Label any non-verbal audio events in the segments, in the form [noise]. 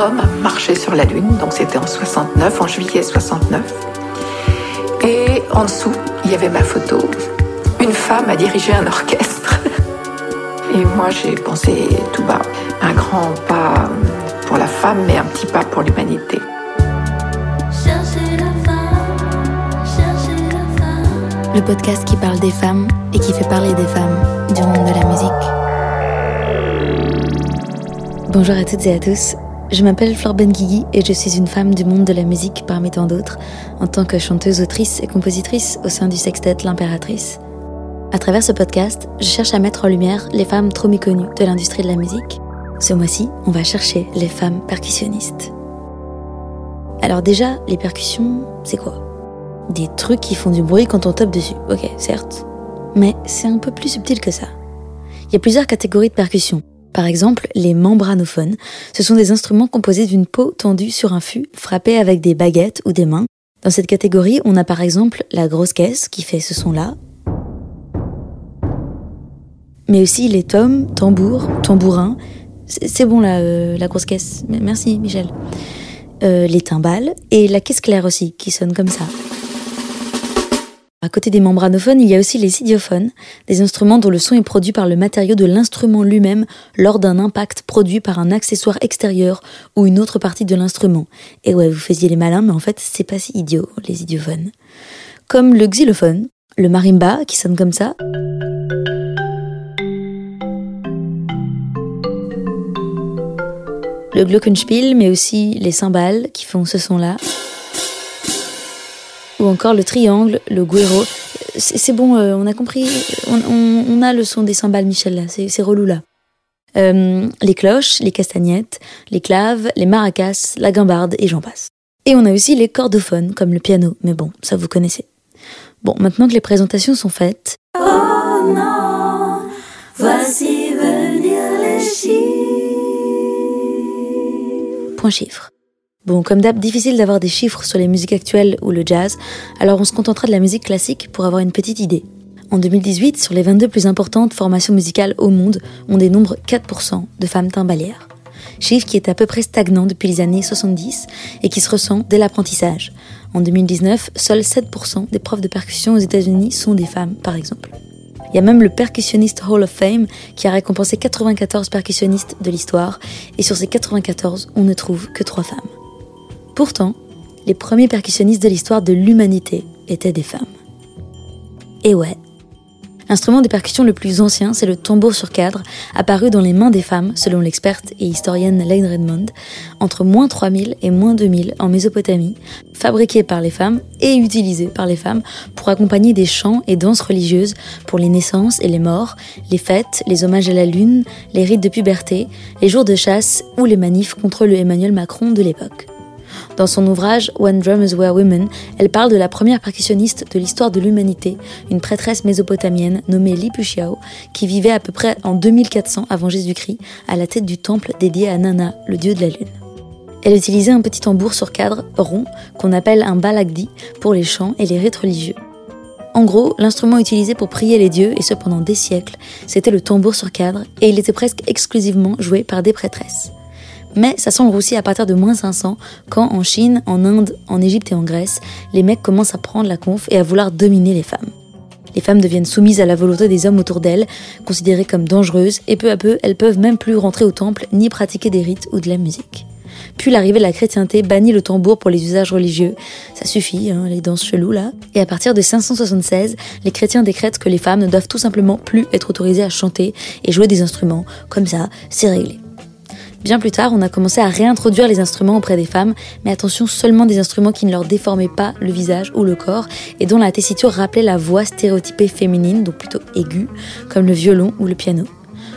homme marchait sur la Lune, donc c'était en 69, en juillet 69. Et en dessous, il y avait ma photo. Une femme a dirigé un orchestre. [laughs] Et moi, j'ai pensé tout bas, un grand pas pour la femme, mais un petit pas pour l'humanité. Le podcast qui parle des femmes et qui fait parler des femmes du monde de la musique. Bonjour à toutes et à tous. Je m'appelle Flore Benguigui et je suis une femme du monde de la musique parmi tant d'autres, en tant que chanteuse, autrice et compositrice au sein du sextet L'Impératrice. À travers ce podcast, je cherche à mettre en lumière les femmes trop méconnues de l'industrie de la musique. Ce mois-ci, on va chercher les femmes percussionnistes. Alors déjà, les percussions, c'est quoi? Des trucs qui font du bruit quand on tape dessus, ok, certes. Mais c'est un peu plus subtil que ça. Il y a plusieurs catégories de percussions. Par exemple, les membranophones. Ce sont des instruments composés d'une peau tendue sur un fût, frappée avec des baguettes ou des mains. Dans cette catégorie, on a par exemple la grosse caisse qui fait ce son-là. Mais aussi les tomes, tambours, tambourins. C'est bon euh, la grosse caisse. Merci Michel. Euh, les timbales et la caisse claire aussi, qui sonne comme ça. À côté des membranophones, il y a aussi les idiophones, des instruments dont le son est produit par le matériau de l'instrument lui-même lors d'un impact produit par un accessoire extérieur ou une autre partie de l'instrument. Et ouais, vous faisiez les malins, mais en fait, c'est pas si idiot, les idiophones. Comme le xylophone, le marimba, qui sonne comme ça. Le glockenspiel, mais aussi les cymbales qui font ce son-là ou encore le triangle, le guero. C'est bon, euh, on a compris, on, a le son des cymbales, Michel, là, c'est relou là. Euh, les cloches, les castagnettes, les claves, les maracas, la guimbarde et j'en passe. Et on a aussi les cordophones, comme le piano, mais bon, ça vous connaissez. Bon, maintenant que les présentations sont faites... Oh non, voici venir les chiffres. Point chiffre. Comme d'hab, difficile d'avoir des chiffres sur les musiques actuelles ou le jazz, alors on se contentera de la musique classique pour avoir une petite idée. En 2018, sur les 22 plus importantes formations musicales au monde, on dénombre 4% de femmes timbalières. Chiffre qui est à peu près stagnant depuis les années 70 et qui se ressent dès l'apprentissage. En 2019, seuls 7% des profs de percussion aux États-Unis sont des femmes, par exemple. Il y a même le Percussionist Hall of Fame qui a récompensé 94 percussionnistes de l'histoire, et sur ces 94, on ne trouve que 3 femmes. Pourtant, les premiers percussionnistes de l'histoire de l'humanité étaient des femmes. Et ouais, L'instrument de percussion le plus ancien, c'est le tambour sur cadre, apparu dans les mains des femmes, selon l'experte et historienne Lane Redmond, entre moins 3000 et moins 2000 en Mésopotamie, fabriqué par les femmes et utilisé par les femmes pour accompagner des chants et danses religieuses pour les naissances et les morts, les fêtes, les hommages à la lune, les rites de puberté, les jours de chasse ou les manifs contre le Emmanuel Macron de l'époque. Dans son ouvrage When Drummers Were Women, elle parle de la première percussionniste de l'histoire de l'humanité, une prêtresse mésopotamienne nommée Lipu Xiao, qui vivait à peu près en 2400 avant Jésus-Christ à la tête du temple dédié à Nana, le dieu de la lune. Elle utilisait un petit tambour sur cadre rond qu'on appelle un balagdi pour les chants et les rites religieux. En gros, l'instrument utilisé pour prier les dieux, et ce pendant des siècles, c'était le tambour sur cadre, et il était presque exclusivement joué par des prêtresses. Mais ça semble aussi à partir de moins 500, quand en Chine, en Inde, en Égypte et en Grèce, les mecs commencent à prendre la conf et à vouloir dominer les femmes. Les femmes deviennent soumises à la volonté des hommes autour d'elles, considérées comme dangereuses, et peu à peu, elles peuvent même plus rentrer au temple ni pratiquer des rites ou de la musique. Puis l'arrivée de la chrétienté bannit le tambour pour les usages religieux. Ça suffit, hein, les danses cheloues là. Et à partir de 576, les chrétiens décrètent que les femmes ne doivent tout simplement plus être autorisées à chanter et jouer des instruments. Comme ça, c'est réglé. Bien plus tard, on a commencé à réintroduire les instruments auprès des femmes, mais attention seulement des instruments qui ne leur déformaient pas le visage ou le corps et dont la tessiture rappelait la voix stéréotypée féminine, donc plutôt aiguë, comme le violon ou le piano.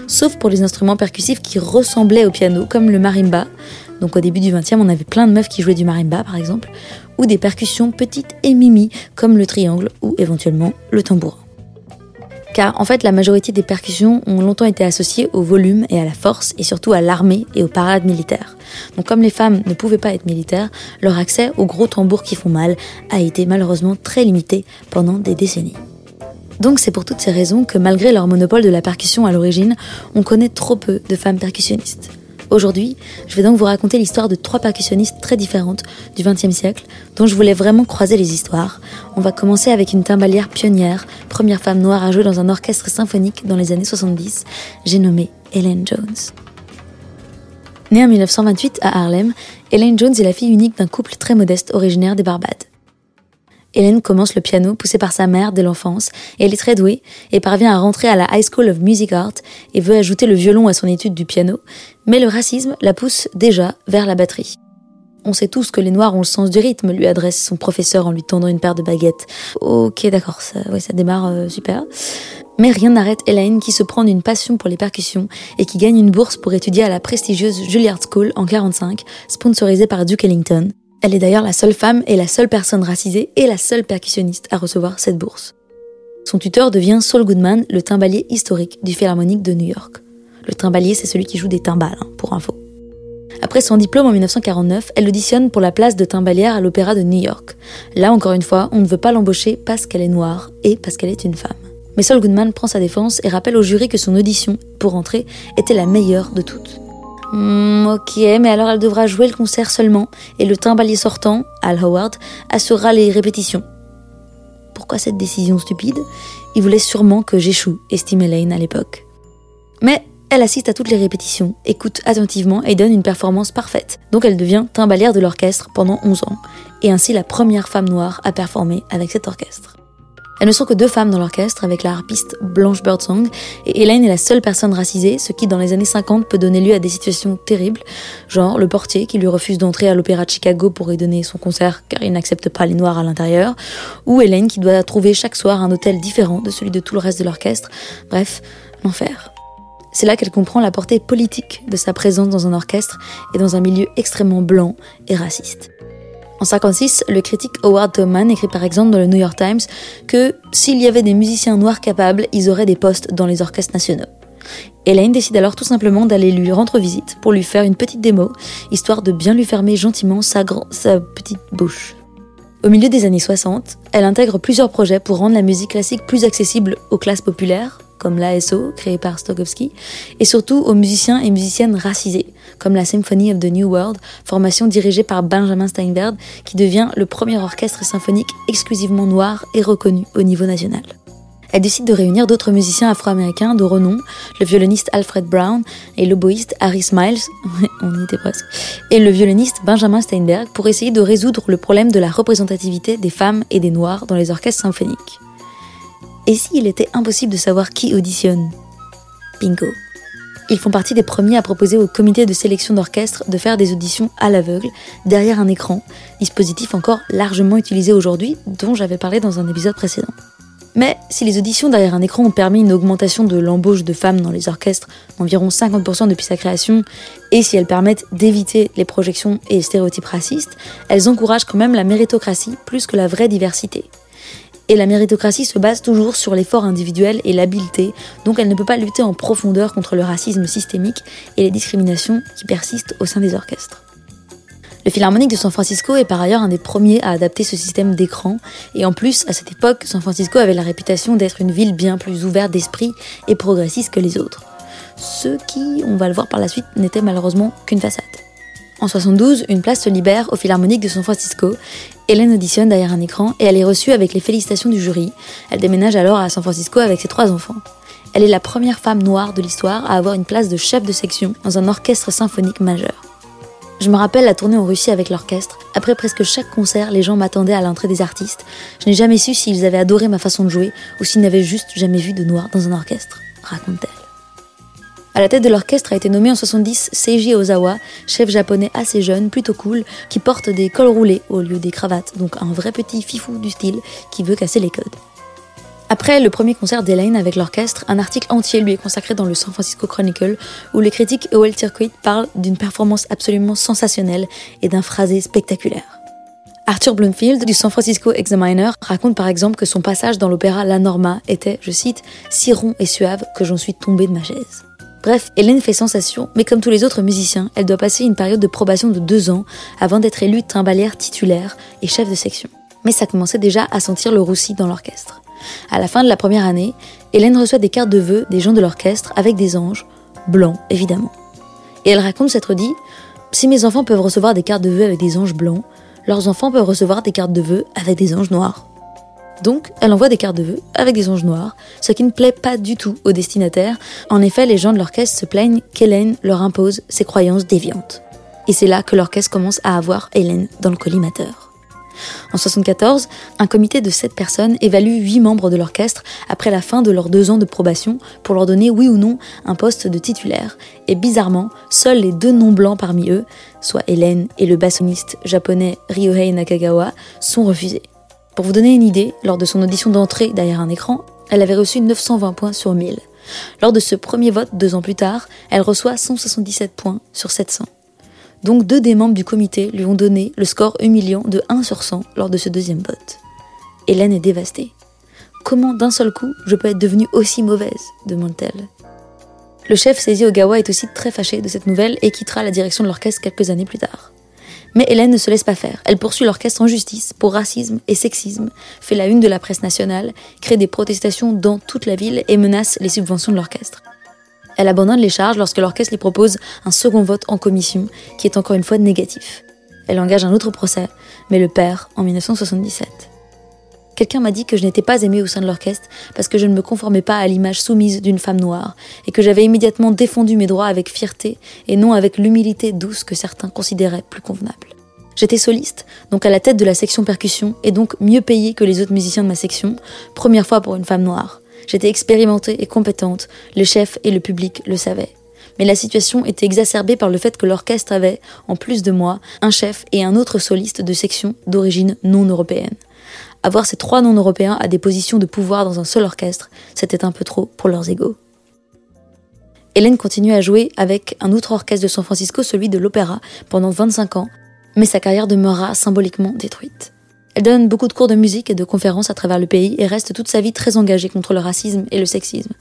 Sauf pour les instruments percussifs qui ressemblaient au piano, comme le marimba. Donc au début du 20e, on avait plein de meufs qui jouaient du marimba par exemple, ou des percussions petites et mimi, comme le triangle ou éventuellement le tambourin car en fait la majorité des percussions ont longtemps été associées au volume et à la force, et surtout à l'armée et aux parades militaires. Donc comme les femmes ne pouvaient pas être militaires, leur accès aux gros tambours qui font mal a été malheureusement très limité pendant des décennies. Donc c'est pour toutes ces raisons que malgré leur monopole de la percussion à l'origine, on connaît trop peu de femmes percussionnistes. Aujourd'hui, je vais donc vous raconter l'histoire de trois percussionnistes très différentes du XXe siècle, dont je voulais vraiment croiser les histoires. On va commencer avec une timbalière pionnière, première femme noire à jouer dans un orchestre symphonique dans les années 70, j'ai nommé Ellen Jones. Née en 1928 à Harlem, Ellen Jones est la fille unique d'un couple très modeste originaire des Barbades. Hélène commence le piano poussée par sa mère dès l'enfance elle est très douée et parvient à rentrer à la High School of Music Art et veut ajouter le violon à son étude du piano, mais le racisme la pousse déjà vers la batterie. On sait tous que les Noirs ont le sens du rythme, lui adresse son professeur en lui tendant une paire de baguettes. Ok, d'accord, ça, ça démarre euh, super. Mais rien n'arrête Elaine qui se prend d'une passion pour les percussions et qui gagne une bourse pour étudier à la prestigieuse Juilliard School en 45, sponsorisée par Duke Ellington. Elle est d'ailleurs la seule femme et la seule personne racisée et la seule percussionniste à recevoir cette bourse. Son tuteur devient Saul Goodman, le timbalier historique du Philharmonique de New York. Le timbalier, c'est celui qui joue des timbales, hein, pour info. Après son diplôme en 1949, elle auditionne pour la place de timbalière à l'Opéra de New York. Là, encore une fois, on ne veut pas l'embaucher parce qu'elle est noire et parce qu'elle est une femme. Mais Saul Goodman prend sa défense et rappelle au jury que son audition pour entrer était la meilleure de toutes. Hmm, ok, mais alors elle devra jouer le concert seulement, et le timbalier sortant, Al Howard, assurera les répétitions. Pourquoi cette décision stupide? Il voulait sûrement que j'échoue, estimait Lane à l'époque. Mais elle assiste à toutes les répétitions, écoute attentivement et donne une performance parfaite. Donc elle devient timbalière de l'orchestre pendant 11 ans, et ainsi la première femme noire à performer avec cet orchestre. Elles ne sont que deux femmes dans l'orchestre avec la harpiste Blanche Birdsong et Elaine est la seule personne racisée, ce qui dans les années 50 peut donner lieu à des situations terribles, genre le portier qui lui refuse d'entrer à l'opéra de Chicago pour y donner son concert car il n'accepte pas les noirs à l'intérieur, ou Elaine qui doit trouver chaque soir un hôtel différent de celui de tout le reste de l'orchestre. Bref, l'enfer. C'est là qu'elle comprend la portée politique de sa présence dans un orchestre et dans un milieu extrêmement blanc et raciste. En 56, le critique Howard Thoman écrit par exemple dans le New York Times que s'il y avait des musiciens noirs capables, ils auraient des postes dans les orchestres nationaux. Elaine décide alors tout simplement d'aller lui rendre visite pour lui faire une petite démo, histoire de bien lui fermer gentiment sa, sa petite bouche. Au milieu des années 60, elle intègre plusieurs projets pour rendre la musique classique plus accessible aux classes populaires, comme l'ASO, créé par Stokowski, et surtout aux musiciens et musiciennes racisés, comme la Symphony of the New World, formation dirigée par Benjamin Steinberg, qui devient le premier orchestre symphonique exclusivement noir et reconnu au niveau national. Elle décide de réunir d'autres musiciens afro-américains de renom, le violoniste Alfred Brown et l'oboïste Harry Smiles, on était presque, et le violoniste Benjamin Steinberg pour essayer de résoudre le problème de la représentativité des femmes et des noirs dans les orchestres symphoniques. Et s'il était impossible de savoir qui auditionne Bingo. Ils font partie des premiers à proposer au comité de sélection d'orchestre de faire des auditions à l'aveugle, derrière un écran, dispositif encore largement utilisé aujourd'hui, dont j'avais parlé dans un épisode précédent. Mais si les auditions derrière un écran ont permis une augmentation de l'embauche de femmes dans les orchestres d'environ 50% depuis sa création, et si elles permettent d'éviter les projections et les stéréotypes racistes, elles encouragent quand même la méritocratie plus que la vraie diversité. Et la méritocratie se base toujours sur l'effort individuel et l'habileté, donc elle ne peut pas lutter en profondeur contre le racisme systémique et les discriminations qui persistent au sein des orchestres. Le Philharmonique de San Francisco est par ailleurs un des premiers à adapter ce système d'écran, et en plus, à cette époque, San Francisco avait la réputation d'être une ville bien plus ouverte d'esprit et progressiste que les autres. Ce qui, on va le voir par la suite, n'était malheureusement qu'une façade. En 72, une place se libère au Philharmonique de San Francisco. Hélène auditionne derrière un écran et elle est reçue avec les félicitations du jury. Elle déménage alors à San Francisco avec ses trois enfants. Elle est la première femme noire de l'histoire à avoir une place de chef de section dans un orchestre symphonique majeur. Je me rappelle la tournée en Russie avec l'orchestre. Après presque chaque concert, les gens m'attendaient à l'entrée des artistes. Je n'ai jamais su s'ils avaient adoré ma façon de jouer ou s'ils n'avaient juste jamais vu de noir dans un orchestre, raconte-t-elle. À la tête de l'orchestre a été nommé en 70 Seiji Ozawa, chef japonais assez jeune, plutôt cool, qui porte des cols roulés au lieu des cravates, donc un vrai petit fifou du style qui veut casser les codes. Après le premier concert d'Elaine avec l'orchestre, un article entier lui est consacré dans le San Francisco Chronicle, où le critique Howell Circuit parle d'une performance absolument sensationnelle et d'un phrasé spectaculaire. Arthur Bloomfield du San Francisco Examiner raconte par exemple que son passage dans l'opéra La Norma était, je cite, si rond et suave que j'en suis tombé de ma chaise. Bref, Hélène fait sensation, mais comme tous les autres musiciens, elle doit passer une période de probation de deux ans avant d'être élue timbalière titulaire et chef de section. Mais ça commençait déjà à sentir le roussi dans l'orchestre. À la fin de la première année, Hélène reçoit des cartes de vœux des gens de l'orchestre avec des anges, blancs évidemment. Et elle raconte s'être dit Si mes enfants peuvent recevoir des cartes de vœux avec des anges blancs, leurs enfants peuvent recevoir des cartes de vœux avec des anges noirs. Donc, elle envoie des cartes de vœux avec des anges noirs, ce qui ne plaît pas du tout aux destinataires. En effet, les gens de l'orchestre se plaignent qu'Hélène leur impose ses croyances déviantes. Et c'est là que l'orchestre commence à avoir Hélène dans le collimateur. En 1974, un comité de 7 personnes évalue 8 membres de l'orchestre après la fin de leurs deux ans de probation pour leur donner oui ou non un poste de titulaire. Et bizarrement, seuls les deux noms blancs parmi eux, soit Hélène et le bassoniste japonais Ryohei Nakagawa, sont refusés. Pour vous donner une idée, lors de son audition d'entrée derrière un écran, elle avait reçu 920 points sur 1000. Lors de ce premier vote, deux ans plus tard, elle reçoit 177 points sur 700. Donc deux des membres du comité lui ont donné le score humiliant de 1 sur 100 lors de ce deuxième vote. Hélène est dévastée. Comment d'un seul coup je peux être devenue aussi mauvaise? demande-t-elle. Le chef Seiji Ogawa est aussi très fâché de cette nouvelle et quittera la direction de l'orchestre quelques années plus tard. Mais Hélène ne se laisse pas faire. Elle poursuit l'orchestre en justice pour racisme et sexisme, fait la une de la presse nationale, crée des protestations dans toute la ville et menace les subventions de l'orchestre. Elle abandonne les charges lorsque l'orchestre lui propose un second vote en commission, qui est encore une fois négatif. Elle engage un autre procès, mais le perd en 1977. Quelqu'un m'a dit que je n'étais pas aimée au sein de l'orchestre parce que je ne me conformais pas à l'image soumise d'une femme noire et que j'avais immédiatement défendu mes droits avec fierté et non avec l'humilité douce que certains considéraient plus convenable. J'étais soliste, donc à la tête de la section percussion et donc mieux payée que les autres musiciens de ma section, première fois pour une femme noire. J'étais expérimentée et compétente, le chef et le public le savaient. Mais la situation était exacerbée par le fait que l'orchestre avait, en plus de moi, un chef et un autre soliste de section d'origine non européenne. Avoir ces trois non-européens à des positions de pouvoir dans un seul orchestre, c'était un peu trop pour leurs égaux. Hélène continue à jouer avec un autre orchestre de San Francisco, celui de l'Opéra, pendant 25 ans, mais sa carrière demeurera symboliquement détruite. Elle donne beaucoup de cours de musique et de conférences à travers le pays et reste toute sa vie très engagée contre le racisme et le sexisme.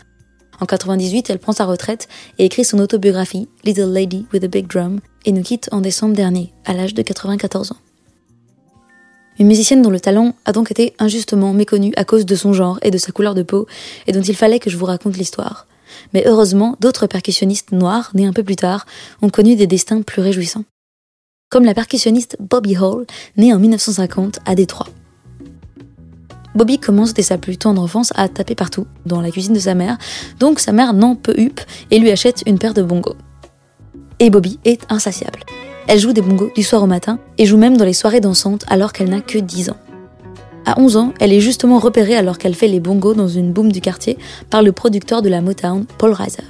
En 98, elle prend sa retraite et écrit son autobiographie Little Lady with a Big Drum et nous quitte en décembre dernier, à l'âge de 94 ans. Une musicienne dont le talent a donc été injustement méconnu à cause de son genre et de sa couleur de peau, et dont il fallait que je vous raconte l'histoire. Mais heureusement, d'autres percussionnistes noirs, nés un peu plus tard, ont connu des destins plus réjouissants comme la percussionniste Bobby Hall, née en 1950 à Détroit. Bobby commence dès sa plus tendre enfance à taper partout, dans la cuisine de sa mère, donc sa mère n'en peut up et lui achète une paire de bongos. Et Bobby est insatiable. Elle joue des bongos du soir au matin et joue même dans les soirées dansantes alors qu'elle n'a que 10 ans. À 11 ans, elle est justement repérée alors qu'elle fait les bongos dans une boom du quartier par le producteur de la Motown, Paul Reiser.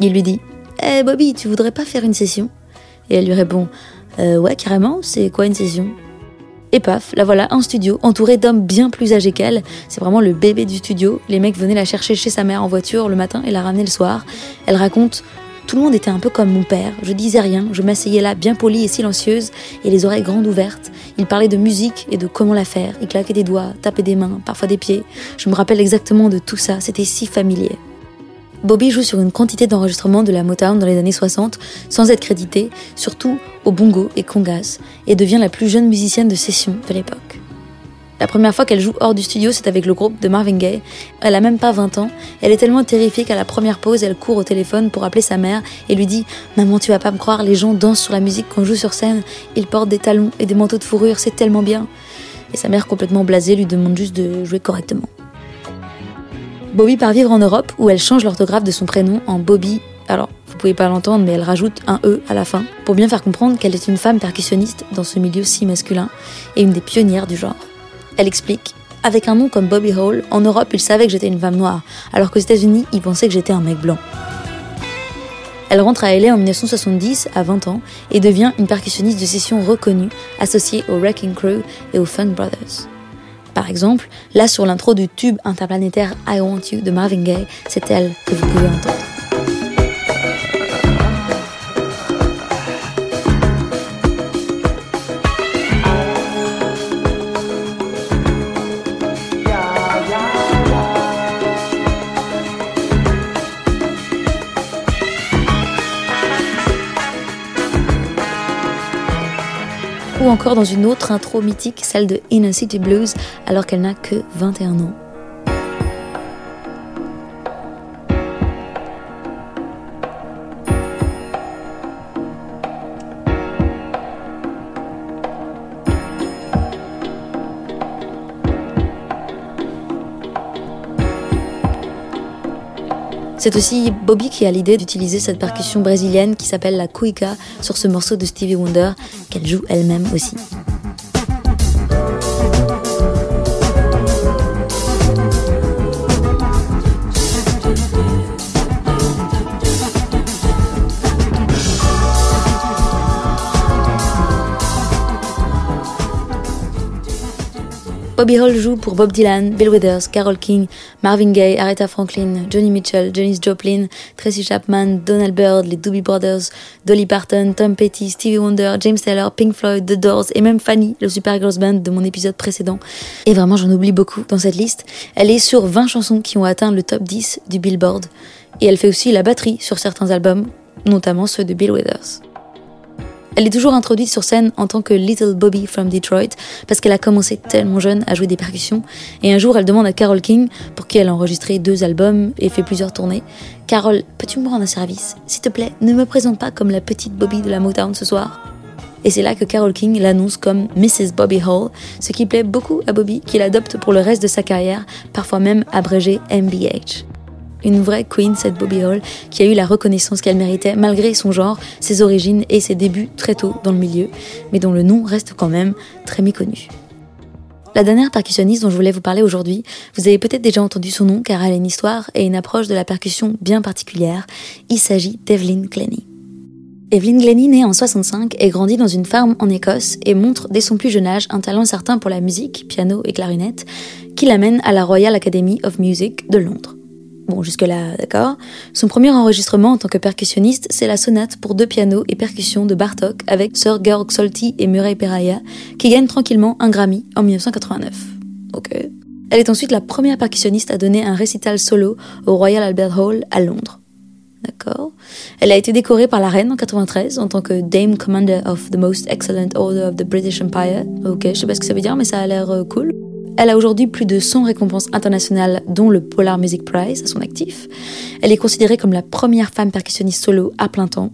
Il lui dit Eh Bobby, tu voudrais pas faire une session? Et elle lui répond euh, ouais, carrément, c'est quoi une session? Et paf, la voilà, un studio, entouré d'hommes bien plus âgés qu'elle. C'est vraiment le bébé du studio. Les mecs venaient la chercher chez sa mère en voiture le matin et la ramener le soir. Elle raconte Tout le monde était un peu comme mon père. Je disais rien, je m'asseyais là, bien polie et silencieuse, et les oreilles grandes ouvertes. Il parlait de musique et de comment la faire. Il claquait des doigts, tapait des mains, parfois des pieds. Je me rappelle exactement de tout ça, c'était si familier. Bobby joue sur une quantité d'enregistrements de la Motown dans les années 60 sans être crédité, surtout au bongo et congas, et devient la plus jeune musicienne de session de l'époque. La première fois qu'elle joue hors du studio, c'est avec le groupe de Marvin Gaye. Elle a même pas 20 ans. Elle est tellement terrifiée qu'à la première pause, elle court au téléphone pour appeler sa mère et lui dit Maman, tu vas pas me croire, les gens dansent sur la musique qu'on joue sur scène. Ils portent des talons et des manteaux de fourrure, c'est tellement bien. Et sa mère, complètement blasée, lui demande juste de jouer correctement. Bobby part vivre en Europe où elle change l'orthographe de son prénom en Bobby. Alors, vous pouvez pas l'entendre, mais elle rajoute un E à la fin pour bien faire comprendre qu'elle est une femme percussionniste dans ce milieu si masculin et une des pionnières du genre. Elle explique Avec un nom comme Bobby Hall, en Europe, ils savaient que j'étais une femme noire, alors qu'aux États-Unis, ils pensaient que j'étais un mec blanc. Elle rentre à LA en 1970, à 20 ans, et devient une percussionniste de session reconnue, associée au Wrecking Crew et aux Funk Brothers. Par exemple, là sur l'intro du tube interplanétaire I Want You de Marvin Gaye, c'est elle que vous pouvez entendre. Encore dans une autre intro mythique, celle de Inner City Blues, alors qu'elle n'a que 21 ans. C'est aussi Bobby qui a l'idée d'utiliser cette percussion brésilienne qui s'appelle la cuica sur ce morceau de Stevie Wonder qu'elle joue elle-même aussi. Bobby Hall joue pour Bob Dylan, Bill Withers, Carole King, Marvin Gaye, Aretha Franklin, Johnny Mitchell, Janis Joplin, Tracy Chapman, Donald Byrd, les Doobie Brothers, Dolly Parton, Tom Petty, Stevie Wonder, James Taylor, Pink Floyd, The Doors et même Fanny, le Super Girls Band de mon épisode précédent. Et vraiment, j'en oublie beaucoup dans cette liste. Elle est sur 20 chansons qui ont atteint le top 10 du Billboard. Et elle fait aussi la batterie sur certains albums, notamment ceux de Bill Withers. Elle est toujours introduite sur scène en tant que Little Bobby from Detroit parce qu'elle a commencé tellement jeune à jouer des percussions et un jour elle demande à Carole King, pour qui elle a enregistré deux albums et fait plusieurs tournées, Carole, peux-tu me rendre un service? S'il te plaît, ne me présente pas comme la petite Bobby de la Motown ce soir. Et c'est là que Carole King l'annonce comme Mrs. Bobby Hall, ce qui plaît beaucoup à Bobby, qui l'adopte pour le reste de sa carrière, parfois même abrégé MBH. Une vraie queen, cette Bobby Hall, qui a eu la reconnaissance qu'elle méritait malgré son genre, ses origines et ses débuts très tôt dans le milieu, mais dont le nom reste quand même très méconnu. La dernière percussionniste dont je voulais vous parler aujourd'hui, vous avez peut-être déjà entendu son nom car elle a une histoire et une approche de la percussion bien particulière. Il s'agit d'Evelyn Glennie. Evelyn Glennie naît en 65 et grandit dans une ferme en Écosse et montre dès son plus jeune âge un talent certain pour la musique, piano et clarinette, qui l'amène à la Royal Academy of Music de Londres. Bon, jusque-là, d'accord. Son premier enregistrement en tant que percussionniste, c'est la sonate pour deux pianos et percussions de Bartok avec Sir Georg Solti et Murray Peraya, qui gagne tranquillement un Grammy en 1989. Ok. Elle est ensuite la première percussionniste à donner un récital solo au Royal Albert Hall à Londres. D'accord. Elle a été décorée par la reine en 93 en tant que Dame Commander of the Most Excellent Order of the British Empire. Ok, je sais pas ce que ça veut dire, mais ça a l'air euh, cool. Elle a aujourd'hui plus de 100 récompenses internationales, dont le Polar Music Prize à son actif. Elle est considérée comme la première femme percussionniste solo à plein temps.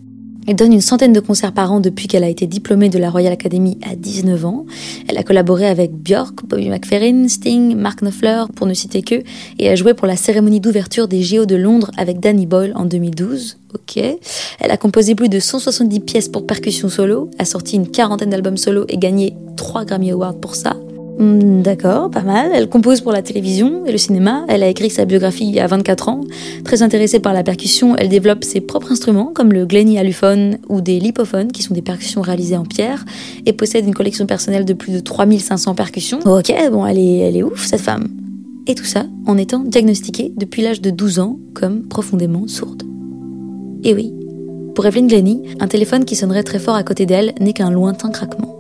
Elle donne une centaine de concerts par an depuis qu'elle a été diplômée de la Royal Academy à 19 ans. Elle a collaboré avec Björk, Bobby McFerrin, Sting, Mark Knopfler, pour ne citer que, et a joué pour la cérémonie d'ouverture des JO de Londres avec Danny Boyle en 2012. Ok. Elle a composé plus de 170 pièces pour percussion solo, a sorti une quarantaine d'albums solo et gagné 3 Grammy Awards pour ça. Hmm, d'accord, pas mal. Elle compose pour la télévision et le cinéma. Elle a écrit sa biographie à 24 ans. Très intéressée par la percussion, elle développe ses propres instruments comme le Glenny allophone ou des lipophones qui sont des percussions réalisées en pierre et possède une collection personnelle de plus de 3500 percussions. Ok, bon, elle est, elle est ouf cette femme. Et tout ça en étant diagnostiquée depuis l'âge de 12 ans comme profondément sourde. Et oui, pour Evelyn Glenny, un téléphone qui sonnerait très fort à côté d'elle n'est qu'un lointain craquement.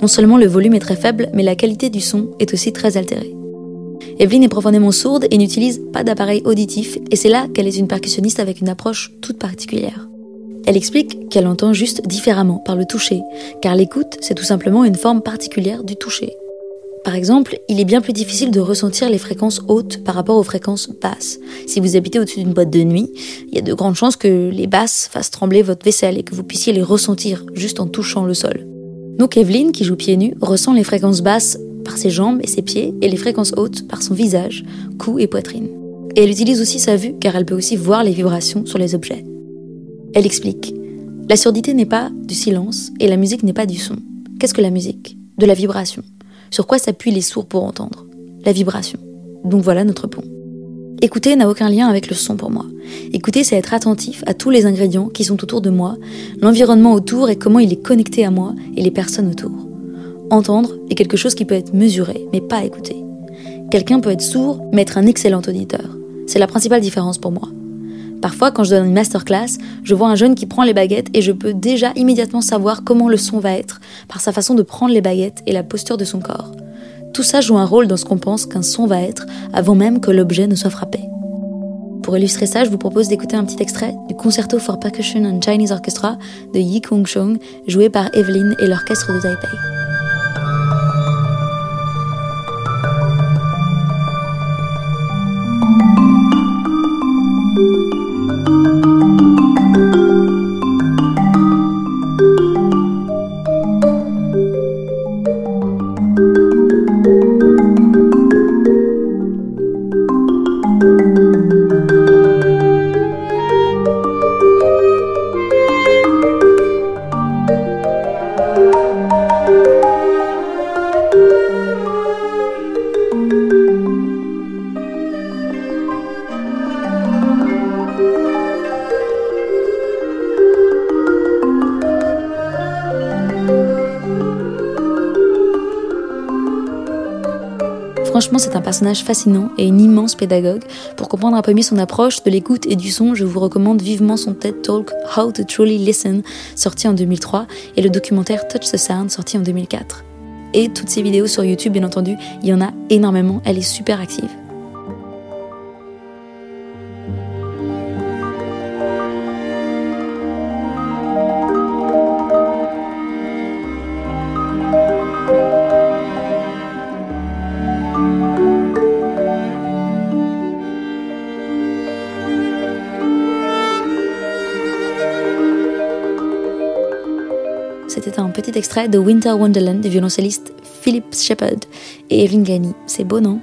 Non seulement le volume est très faible, mais la qualité du son est aussi très altérée. Evelyn est profondément sourde et n'utilise pas d'appareil auditif, et c'est là qu'elle est une percussionniste avec une approche toute particulière. Elle explique qu'elle entend juste différemment par le toucher, car l'écoute, c'est tout simplement une forme particulière du toucher. Par exemple, il est bien plus difficile de ressentir les fréquences hautes par rapport aux fréquences basses. Si vous habitez au-dessus d'une boîte de nuit, il y a de grandes chances que les basses fassent trembler votre vaisselle et que vous puissiez les ressentir juste en touchant le sol. Donc Evelyn, qui joue pieds nus, ressent les fréquences basses par ses jambes et ses pieds et les fréquences hautes par son visage, cou et poitrine. Et elle utilise aussi sa vue car elle peut aussi voir les vibrations sur les objets. Elle explique La surdité n'est pas du silence et la musique n'est pas du son. Qu'est-ce que la musique? De la vibration. Sur quoi s'appuient les sourds pour entendre? La vibration. Donc voilà notre pont. Écouter n'a aucun lien avec le son pour moi. Écouter, c'est être attentif à tous les ingrédients qui sont autour de moi, l'environnement autour et comment il est connecté à moi et les personnes autour. Entendre est quelque chose qui peut être mesuré, mais pas écouter. Quelqu'un peut être sourd, mais être un excellent auditeur. C'est la principale différence pour moi. Parfois, quand je donne une masterclass, je vois un jeune qui prend les baguettes et je peux déjà immédiatement savoir comment le son va être par sa façon de prendre les baguettes et la posture de son corps. Tout ça joue un rôle dans ce qu'on pense qu'un son va être avant même que l'objet ne soit frappé. Pour illustrer ça, je vous propose d'écouter un petit extrait du Concerto for Percussion and Chinese Orchestra de Yi Kung Chong, joué par Evelyn et l'orchestre de Taipei. Personnage fascinant et une immense pédagogue. Pour comprendre un peu mieux son approche de l'écoute et du son, je vous recommande vivement son TED Talk How to Truly Listen, sorti en 2003, et le documentaire Touch the Sound, sorti en 2004. Et toutes ses vidéos sur YouTube, bien entendu, il y en a énormément, elle est super active. Petit extrait de Winter Wonderland du violoncelliste Philip Shepard et Evelyn Glennie. C'est beau, non?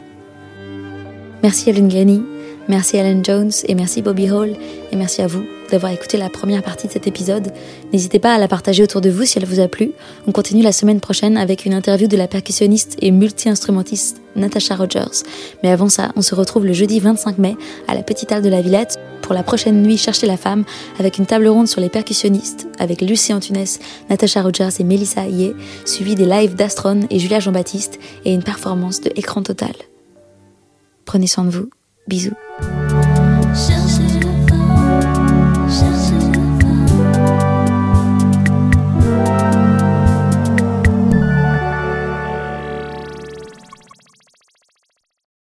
Merci Evelyn Glennie, merci Alan Jones et merci Bobby Hall et merci à vous d'avoir écouté la première partie de cet épisode. N'hésitez pas à la partager autour de vous si elle vous a plu. On continue la semaine prochaine avec une interview de la percussionniste et multi-instrumentiste Natasha Rogers. Mais avant ça, on se retrouve le jeudi 25 mai à la Petite Halle de la Villette pour la prochaine nuit Chercher la femme avec une table ronde sur les percussionnistes avec Lucie Antunes, Natasha Rogers et Melissa Hayé, suivi des lives d'Astron et Julia Jean-Baptiste et une performance de écran total. Prenez soin de vous. Bisous.